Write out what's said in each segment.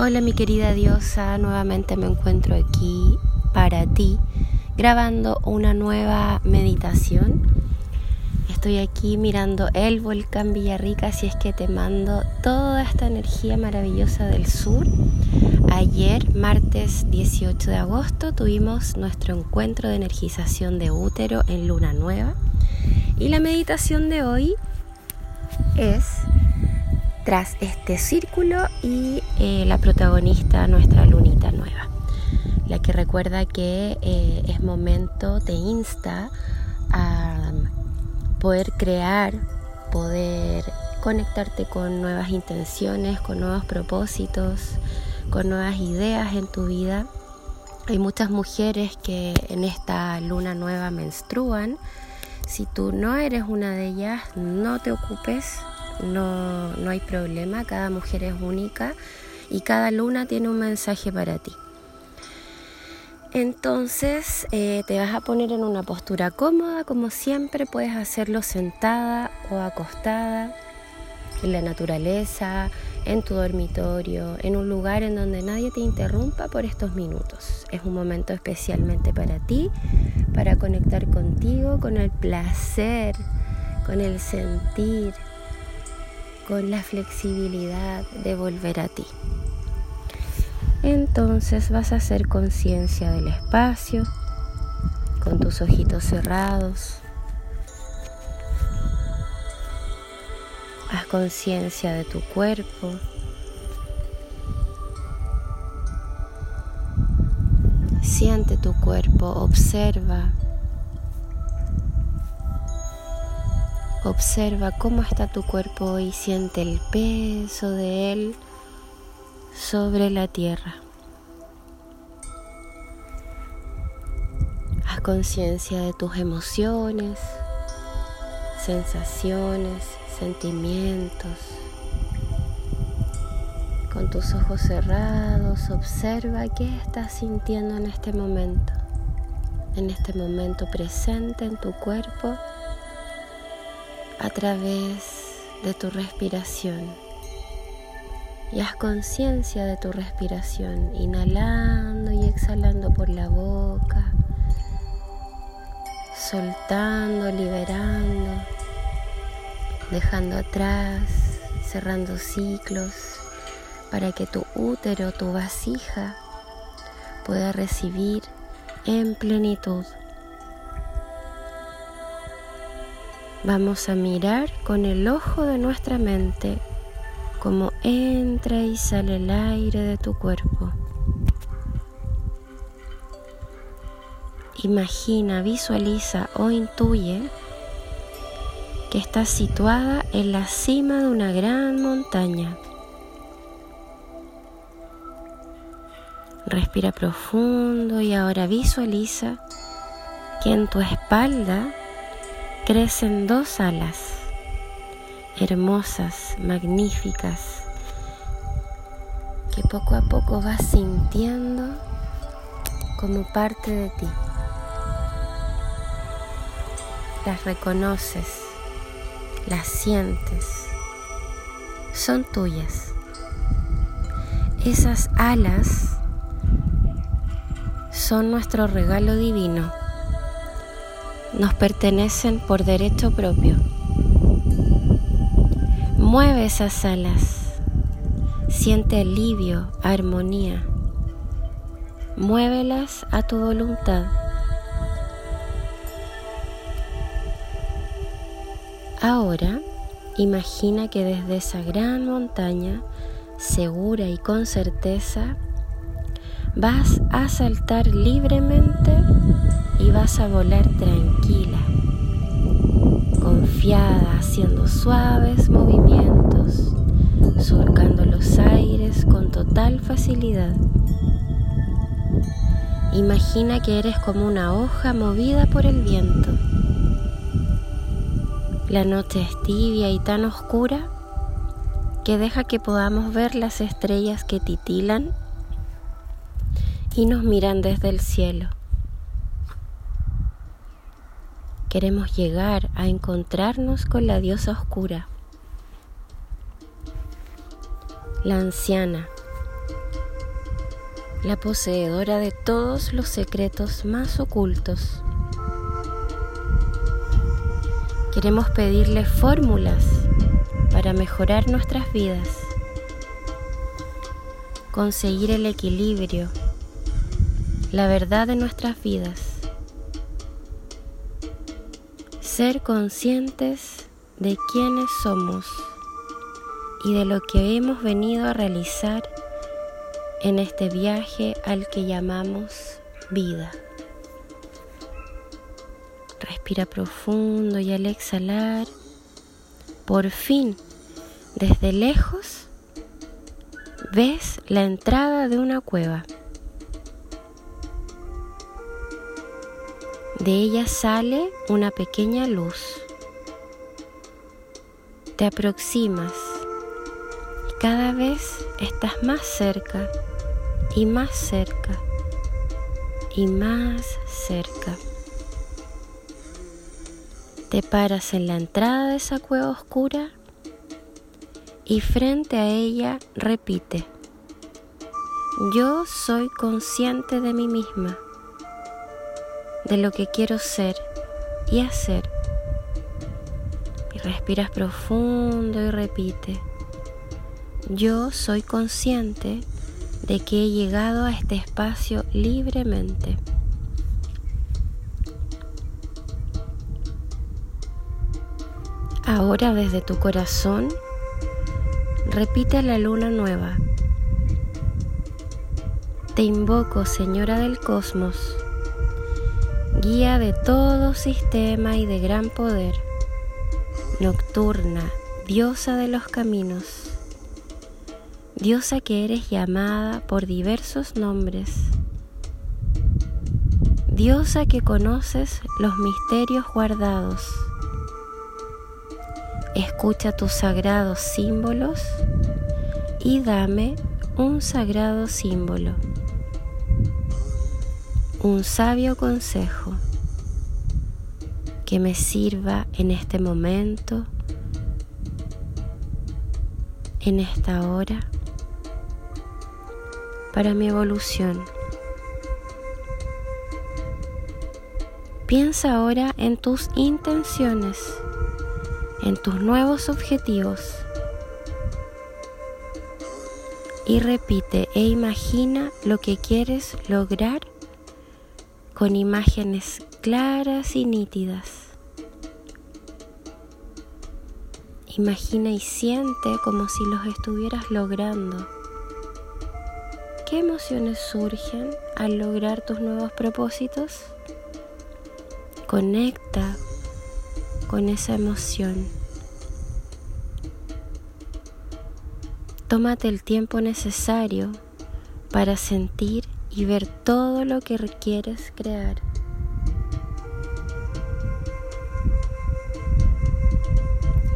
Hola mi querida diosa, nuevamente me encuentro aquí para ti grabando una nueva meditación. Estoy aquí mirando el volcán Villarrica, así es que te mando toda esta energía maravillosa del sur. Ayer, martes 18 de agosto, tuvimos nuestro encuentro de energización de útero en luna nueva y la meditación de hoy es tras este círculo y eh, la protagonista, nuestra lunita nueva, la que recuerda que eh, es momento, te insta a poder crear, poder conectarte con nuevas intenciones, con nuevos propósitos, con nuevas ideas en tu vida. Hay muchas mujeres que en esta luna nueva menstruan. Si tú no eres una de ellas, no te ocupes, no, no hay problema, cada mujer es única y cada luna tiene un mensaje para ti. Entonces eh, te vas a poner en una postura cómoda, como siempre puedes hacerlo sentada o acostada, en la naturaleza, en tu dormitorio, en un lugar en donde nadie te interrumpa por estos minutos. Es un momento especialmente para ti, para conectar contigo, con el placer, con el sentir, con la flexibilidad de volver a ti. Entonces vas a hacer conciencia del espacio con tus ojitos cerrados. Haz conciencia de tu cuerpo. Siente tu cuerpo, observa Observa cómo está tu cuerpo hoy, siente el peso de él sobre la tierra. Haz conciencia de tus emociones, sensaciones, sentimientos. Con tus ojos cerrados, observa qué estás sintiendo en este momento, en este momento presente en tu cuerpo a través de tu respiración. Y haz conciencia de tu respiración, inhalando y exhalando por la boca, soltando, liberando, dejando atrás, cerrando ciclos, para que tu útero, tu vasija, pueda recibir en plenitud Vamos a mirar con el ojo de nuestra mente cómo entra y sale el aire de tu cuerpo. Imagina, visualiza o intuye que estás situada en la cima de una gran montaña. Respira profundo y ahora visualiza que en tu espalda crecen dos alas hermosas, magníficas, que poco a poco vas sintiendo como parte de ti. Las reconoces, las sientes, son tuyas. Esas alas son nuestro regalo divino nos pertenecen por derecho propio. Mueve esas alas, siente alivio, armonía. Muévelas a tu voluntad. Ahora imagina que desde esa gran montaña, segura y con certeza, vas a saltar libremente y vas a volar tranquila, confiada, haciendo suaves movimientos, surcando los aires con total facilidad. Imagina que eres como una hoja movida por el viento. La noche es tibia y tan oscura que deja que podamos ver las estrellas que titilan y nos miran desde el cielo. Queremos llegar a encontrarnos con la diosa oscura, la anciana, la poseedora de todos los secretos más ocultos. Queremos pedirle fórmulas para mejorar nuestras vidas, conseguir el equilibrio, la verdad de nuestras vidas, ser conscientes de quiénes somos y de lo que hemos venido a realizar en este viaje al que llamamos vida. Respira profundo y al exhalar, por fin, desde lejos, ves la entrada de una cueva. De ella sale una pequeña luz. Te aproximas y cada vez estás más cerca y más cerca y más cerca. Te paras en la entrada de esa cueva oscura y frente a ella repite, yo soy consciente de mí misma, de lo que quiero ser y hacer. Y respiras profundo y repite, yo soy consciente de que he llegado a este espacio libremente. Ahora desde tu corazón, repite la luna nueva. Te invoco, Señora del Cosmos, guía de todo sistema y de gran poder, nocturna, diosa de los caminos. Diosa que eres llamada por diversos nombres, diosa que conoces los misterios guardados. Escucha tus sagrados símbolos y dame un sagrado símbolo, un sabio consejo que me sirva en este momento, en esta hora para mi evolución. Piensa ahora en tus intenciones, en tus nuevos objetivos. Y repite e imagina lo que quieres lograr con imágenes claras y nítidas. Imagina y siente como si los estuvieras logrando. ¿Qué emociones surgen al lograr tus nuevos propósitos? Conecta con esa emoción. Tómate el tiempo necesario para sentir y ver todo lo que requieres crear.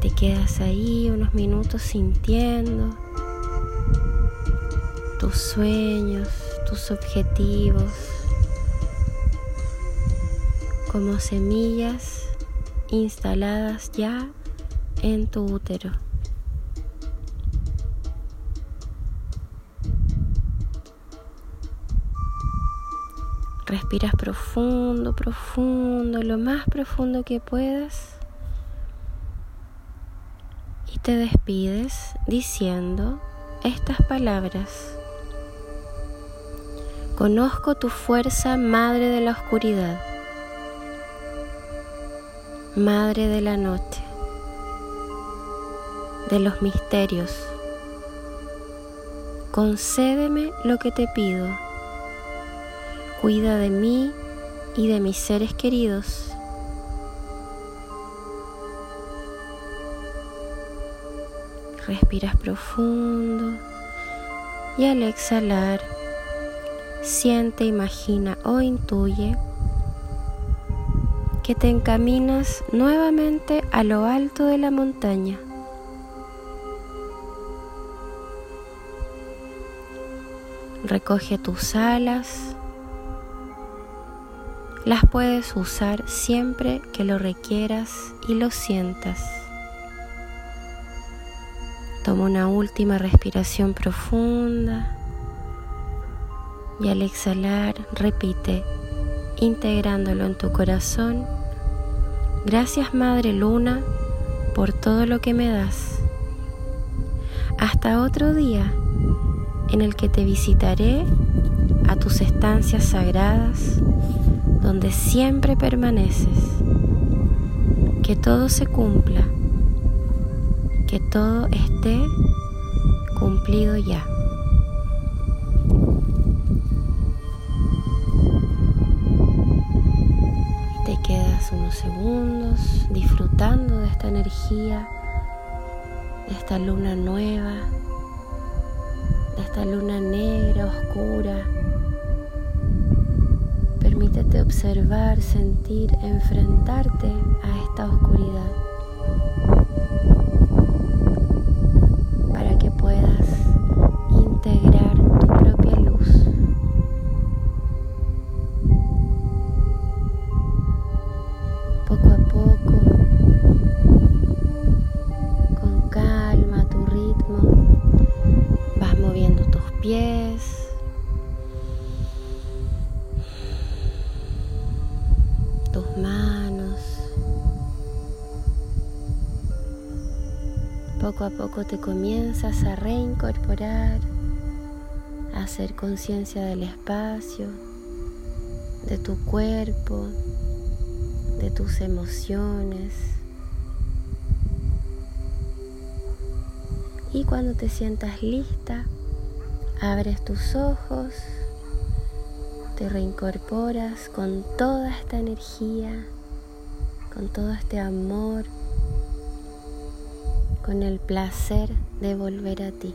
Te quedas ahí unos minutos sintiendo tus sueños, tus objetivos, como semillas instaladas ya en tu útero. Respiras profundo, profundo, lo más profundo que puedas. Y te despides diciendo estas palabras. Conozco tu fuerza, Madre de la Oscuridad, Madre de la Noche, de los misterios. Concédeme lo que te pido. Cuida de mí y de mis seres queridos. Respiras profundo y al exhalar siente, imagina o intuye que te encaminas nuevamente a lo alto de la montaña. Recoge tus alas. Las puedes usar siempre que lo requieras y lo sientas. Toma una última respiración profunda. Y al exhalar, repite, integrándolo en tu corazón. Gracias Madre Luna por todo lo que me das. Hasta otro día en el que te visitaré a tus estancias sagradas donde siempre permaneces. Que todo se cumpla, que todo esté cumplido ya. Te quedas unos segundos disfrutando de esta energía, de esta luna nueva, de esta luna negra, oscura. Observar, sentir, enfrentarte a esta oscuridad. Poco a poco te comienzas a reincorporar, a hacer conciencia del espacio, de tu cuerpo, de tus emociones. Y cuando te sientas lista, abres tus ojos, te reincorporas con toda esta energía, con todo este amor con el placer de volver a ti.